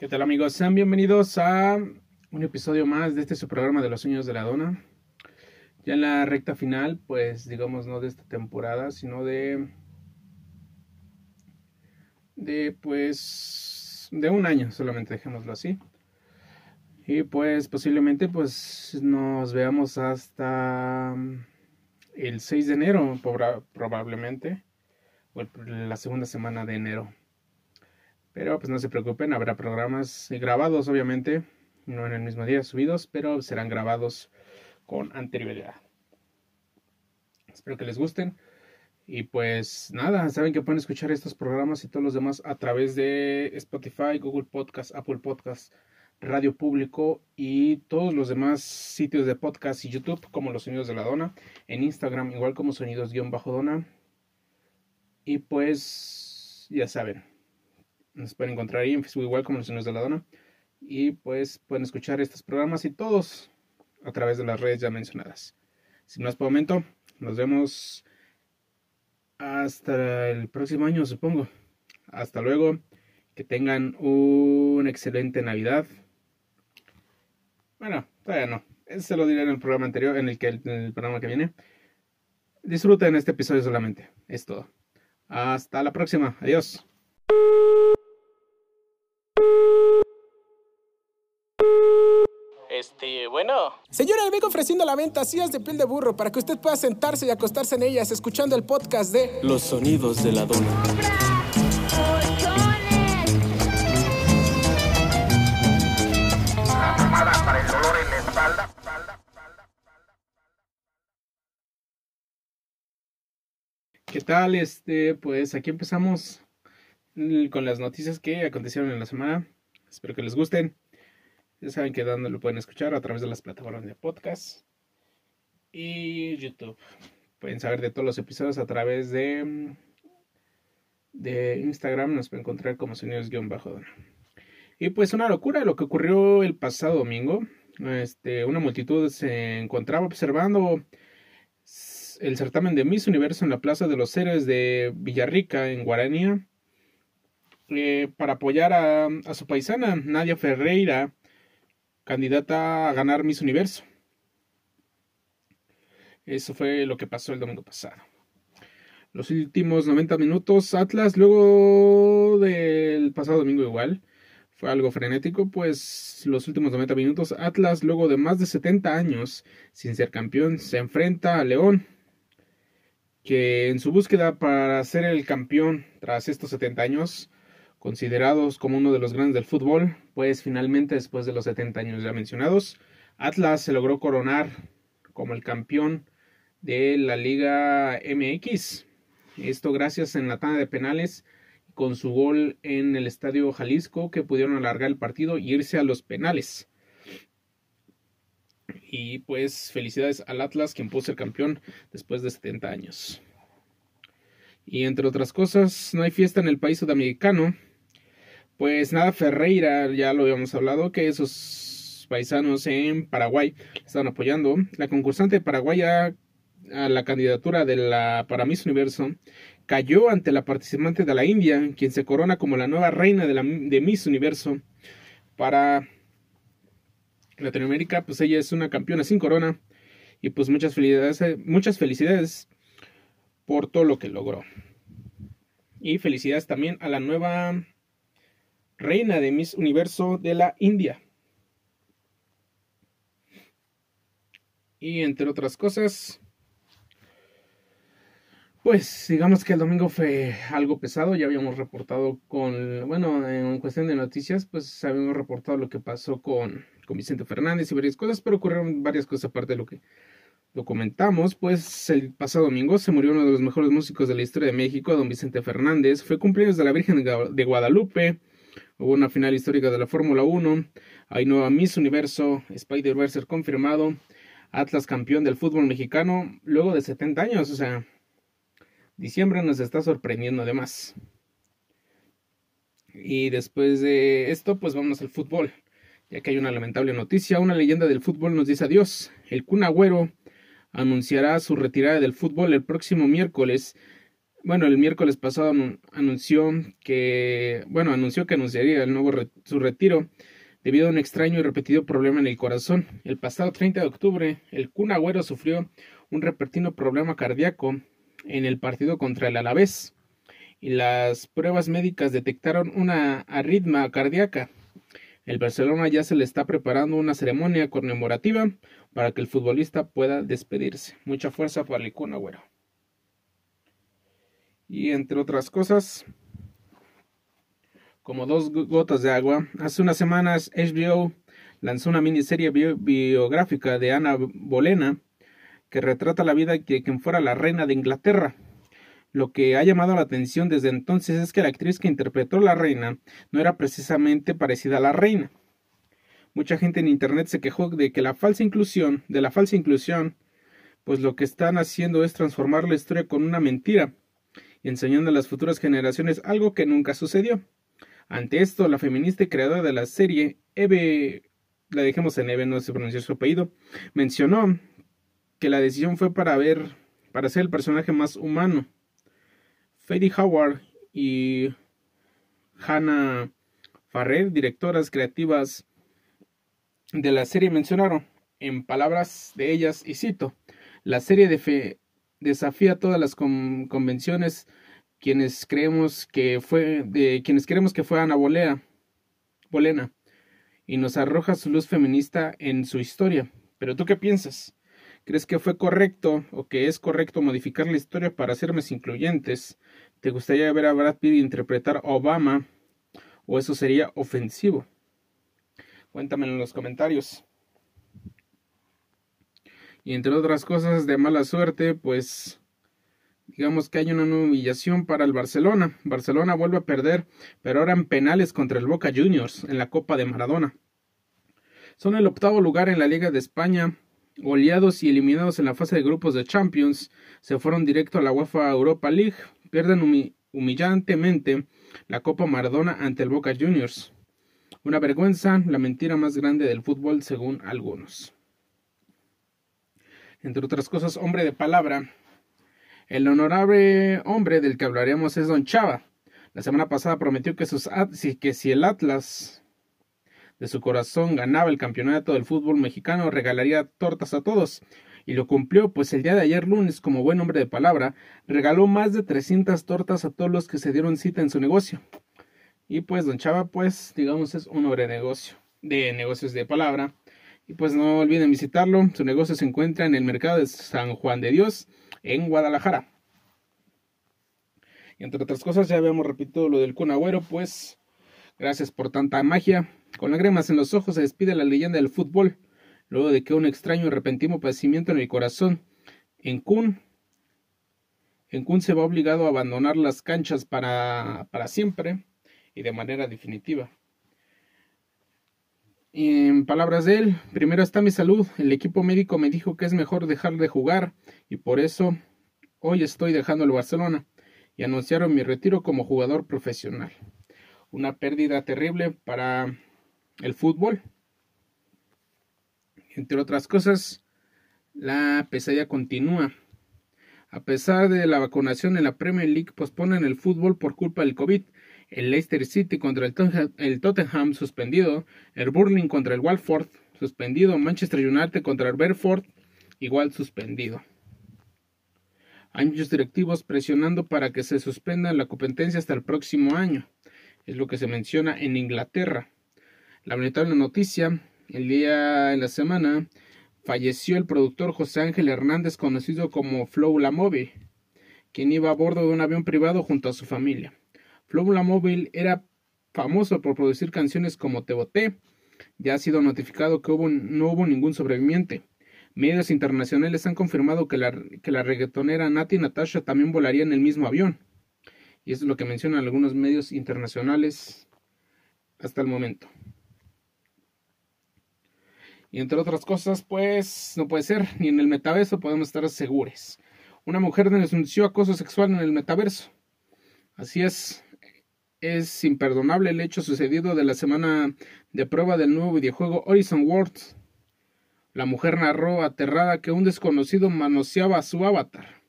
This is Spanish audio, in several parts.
¿Qué tal amigos? Sean bienvenidos a un episodio más de este su programa de los sueños de la dona. Ya en la recta final, pues digamos no de esta temporada, sino de de pues de un año solamente, dejémoslo así. Y pues posiblemente pues nos veamos hasta el 6 de enero probablemente o la segunda semana de enero. Pero pues no se preocupen, habrá programas grabados obviamente, no en el mismo día subidos, pero serán grabados con anterioridad. Espero que les gusten. Y pues nada, saben que pueden escuchar estos programas y todos los demás a través de Spotify, Google Podcast, Apple Podcast, Radio Público y todos los demás sitios de podcast y YouTube como Los Sonidos de la Dona. En Instagram igual como Sonidos-Dona. Y pues ya saben, nos pueden encontrar ahí en Facebook igual como Los Sonidos de la Dona. Y pues pueden escuchar estos programas y todos a través de las redes ya mencionadas. Sin más por momento, nos vemos hasta el próximo año, supongo. Hasta luego. Que tengan una excelente Navidad. Bueno, todavía no. Eso se lo diré en el programa anterior, en el, que, en el programa que viene. Disfruten este episodio solamente. Es todo. Hasta la próxima. Adiós. Este, bueno. Señora, le vengo ofreciendo la venta sillas de piel de burro para que usted pueda sentarse y acostarse en ellas escuchando el podcast de Los sonidos de la dona. para el dolor en la espalda. ¿Qué tal? Este, pues aquí empezamos con las noticias que acontecieron en la semana. Espero que les gusten. Ya saben que dónde lo pueden escuchar a través de las plataformas de podcast y YouTube. Pueden saber de todos los episodios a través de, de Instagram. Nos pueden encontrar como sonidos-bajo. Y pues una locura lo que ocurrió el pasado domingo. Este, una multitud se encontraba observando el certamen de Miss Universo en la Plaza de los Héroes de Villarrica, en Guaranía, eh, para apoyar a, su paisana, Nadia Ferreira, candidata a ganar Miss Universo. Eso fue lo que pasó el domingo pasado. Los últimos 90 minutos, Atlas, luego del pasado domingo igual, fue algo frenético, pues los últimos 90 minutos, Atlas, luego de más de 70 años sin ser campeón, se enfrenta a León, que en su búsqueda para ser el campeón tras estos 70 años, considerados como uno de los grandes del fútbol, pues finalmente después de los 70 años ya mencionados, Atlas se logró coronar como el campeón de la Liga MX. Esto gracias en la tanda de penales con su gol en el Estadio Jalisco que pudieron alargar el partido y irse a los penales. Y pues felicidades al Atlas quien puso el campeón después de 70 años. Y entre otras cosas, no hay fiesta en el país sudamericano pues nada, Ferreira, ya lo habíamos hablado, que esos paisanos en Paraguay están apoyando. La concursante paraguaya a la candidatura de la para Miss Universo cayó ante la participante de la India, quien se corona como la nueva reina de, la, de Miss Universo. Para Latinoamérica, pues ella es una campeona sin corona. Y pues muchas felicidades, muchas felicidades por todo lo que logró. Y felicidades también a la nueva reina de Miss Universo de la India. Y entre otras cosas, pues digamos que el domingo fue algo pesado, ya habíamos reportado con, bueno, en cuestión de noticias, pues habíamos reportado lo que pasó con, con Vicente Fernández y varias cosas, pero ocurrieron varias cosas aparte de lo que lo comentamos, pues el pasado domingo se murió uno de los mejores músicos de la historia de México, don Vicente Fernández, fue cumpleaños de la Virgen de Guadalupe, Hubo una final histórica de la Fórmula 1. Hay nueva Miss Universo. Spider-Verse confirmado. Atlas campeón del fútbol mexicano luego de 70 años. O sea, diciembre nos está sorprendiendo además. Y después de esto, pues vamos al fútbol. Ya que hay una lamentable noticia. Una leyenda del fútbol nos dice adiós. El Kun Agüero anunciará su retirada del fútbol el próximo miércoles bueno, el miércoles pasado anunció que, bueno, anunció que anunciaría el nuevo su retiro debido a un extraño y repetido problema en el corazón. El pasado 30 de octubre, el Kun Agüero sufrió un repentino problema cardíaco en el partido contra el Alavés y las pruebas médicas detectaron una arritma cardíaca. El Barcelona ya se le está preparando una ceremonia conmemorativa para que el futbolista pueda despedirse. Mucha fuerza para el Kun Agüero. Y entre otras cosas, como dos gotas de agua, hace unas semanas HBO lanzó una miniserie biográfica de Ana Bolena que retrata la vida de quien fuera la reina de Inglaterra. Lo que ha llamado la atención desde entonces es que la actriz que interpretó a la reina no era precisamente parecida a la reina. Mucha gente en internet se quejó de que la falsa inclusión, de la falsa inclusión, pues lo que están haciendo es transformar la historia con una mentira, enseñando a las futuras generaciones algo que nunca sucedió. Ante esto, la feminista y creadora de la serie, Eve, la dejemos en Eve, no se pronunció su apellido, mencionó que la decisión fue para ver, para ser el personaje más humano. Fady Howard y Hannah Farrer, directoras creativas de la serie, mencionaron, en palabras de ellas, y cito, la serie de desafía todas las convenciones quienes creemos que fue de quienes creemos que fue Ana Bolena y nos arroja su luz feminista en su historia. Pero tú qué piensas? ¿Crees que fue correcto o que es correcto modificar la historia para ser más incluyentes? ¿Te gustaría ver a Brad Pitt interpretar a Obama o eso sería ofensivo? Cuéntamelo en los comentarios. Y entre otras cosas de mala suerte, pues digamos que hay una humillación para el Barcelona. Barcelona vuelve a perder, pero ahora en penales contra el Boca Juniors en la Copa de Maradona. Son el octavo lugar en la Liga de España Goleados y eliminados en la fase de grupos de Champions, se fueron directo a la UEFA Europa League, pierden humillantemente la Copa Maradona ante el Boca Juniors. Una vergüenza, la mentira más grande del fútbol según algunos. Entre otras cosas, hombre de palabra. El honorable hombre del que hablaremos es Don Chava. La semana pasada prometió que, si el Atlas de su corazón ganaba el campeonato del fútbol mexicano, regalaría tortas a todos. Y lo cumplió, pues el día de ayer lunes, como buen hombre de palabra, regaló más de 300 tortas a todos los que se dieron cita en su negocio. Y pues don Chava, pues digamos es un hombre de negocio, de negocios de palabra. Y pues no olviden visitarlo, su negocio se encuentra en el mercado de San Juan de Dios, en Guadalajara. Y entre otras cosas, ya habíamos repetido lo del Cunagüero, pues gracias por tanta magia. Con lágrimas en los ojos se despide la leyenda del fútbol, luego de que un extraño y repentino padecimiento en el corazón. En Kun, en Kun se va obligado a abandonar las canchas para, para siempre y de manera definitiva. En palabras de él, primero está mi salud. El equipo médico me dijo que es mejor dejar de jugar y por eso hoy estoy dejando el Barcelona y anunciaron mi retiro como jugador profesional. Una pérdida terrible para el fútbol. Entre otras cosas, la pesadilla continúa. A pesar de la vacunación en la Premier League, posponen el fútbol por culpa del COVID. El Leicester City contra el Tottenham suspendido, el Burling contra el Walford suspendido, Manchester United contra el Bedford igual suspendido. Hay muchos directivos presionando para que se suspenda la competencia hasta el próximo año. Es lo que se menciona en Inglaterra. Lamentable noticia, el día en la semana falleció el productor José Ángel Hernández, conocido como Flow La Móvil, quien iba a bordo de un avión privado junto a su familia. Flow La Móvil era famoso por producir canciones como Te Boté. Ya ha sido notificado que no hubo ningún sobreviviente. Medios internacionales han confirmado que la, que la reggaetonera Nati Natasha también volaría en el mismo avión. Y eso es lo que mencionan algunos medios internacionales hasta el momento. Y entre otras cosas, pues no puede ser, ni en el metaverso podemos estar seguros. Una mujer denunció acoso sexual en el metaverso. Así es, es imperdonable el hecho sucedido de la semana de prueba del nuevo videojuego Horizon Worlds. La mujer narró aterrada que un desconocido manoseaba su avatar.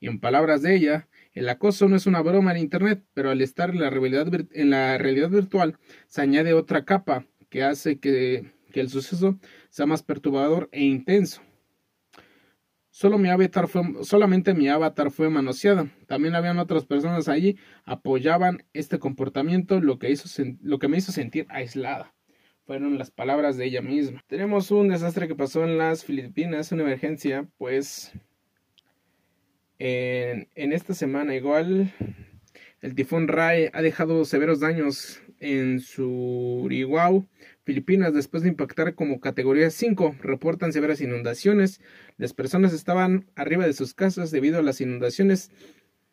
Y en palabras de ella, El acoso no es una broma en Internet, pero al estar en la realidad, en la realidad virtual se añade otra capa que hace que, que el suceso sea más perturbador e intenso. Solo mi avatar fue, solamente mi avatar fue manoseada. También habían otras personas allí, apoyaban este comportamiento, lo que, hizo, lo que me hizo sentir aislada. Fueron las palabras de ella misma. Tenemos un desastre que pasó en las Filipinas, una emergencia, pues en, en esta semana igual el tifón Rai ha dejado severos daños en Surigao, Filipinas, después de impactar como categoría 5. Reportan severas inundaciones. Las personas estaban arriba de sus casas debido a las inundaciones.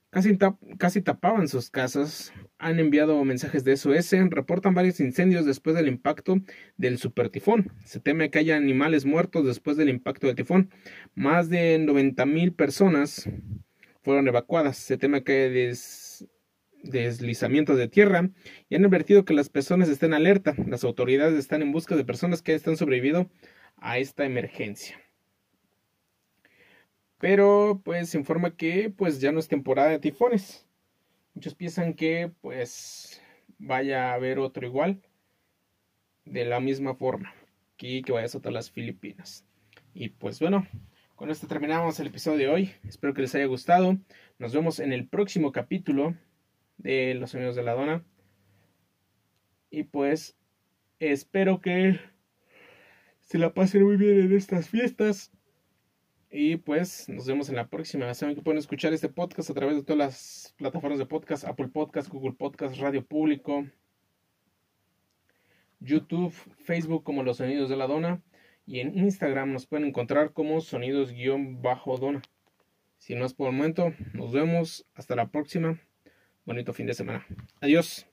Casi, casi tapaban sus casas. Han enviado mensajes de SOS. Reportan varios incendios después del impacto del supertifón. Se teme que haya animales muertos después del impacto del tifón. Más de 90 mil personas fueron evacuadas. Se teme que deslizamientos de tierra y han advertido que las personas estén alerta. Las autoridades están en busca de personas que están sobrevivido a esta emergencia. Pero pues se informa que pues ya no es temporada de tifones. Muchos piensan que pues vaya a haber otro igual de la misma forma que, que vaya a azotar las Filipinas. Y pues bueno, con esto terminamos el episodio de hoy. Espero que les haya gustado. Nos vemos en el próximo capítulo de Los Sonidos de la Dona. Y pues espero que se la pasen muy bien en estas fiestas. Y pues nos vemos en la próxima. Saben que pueden escuchar este podcast a través de todas las plataformas de podcast, Apple Podcast, Google Podcast, Radio Público, YouTube, Facebook como Los Sonidos de la Dona. Y en Instagram nos pueden encontrar como sonidos-dona. Si no es por el momento, nos vemos. Hasta la próxima bonito fin de semana. Adiós.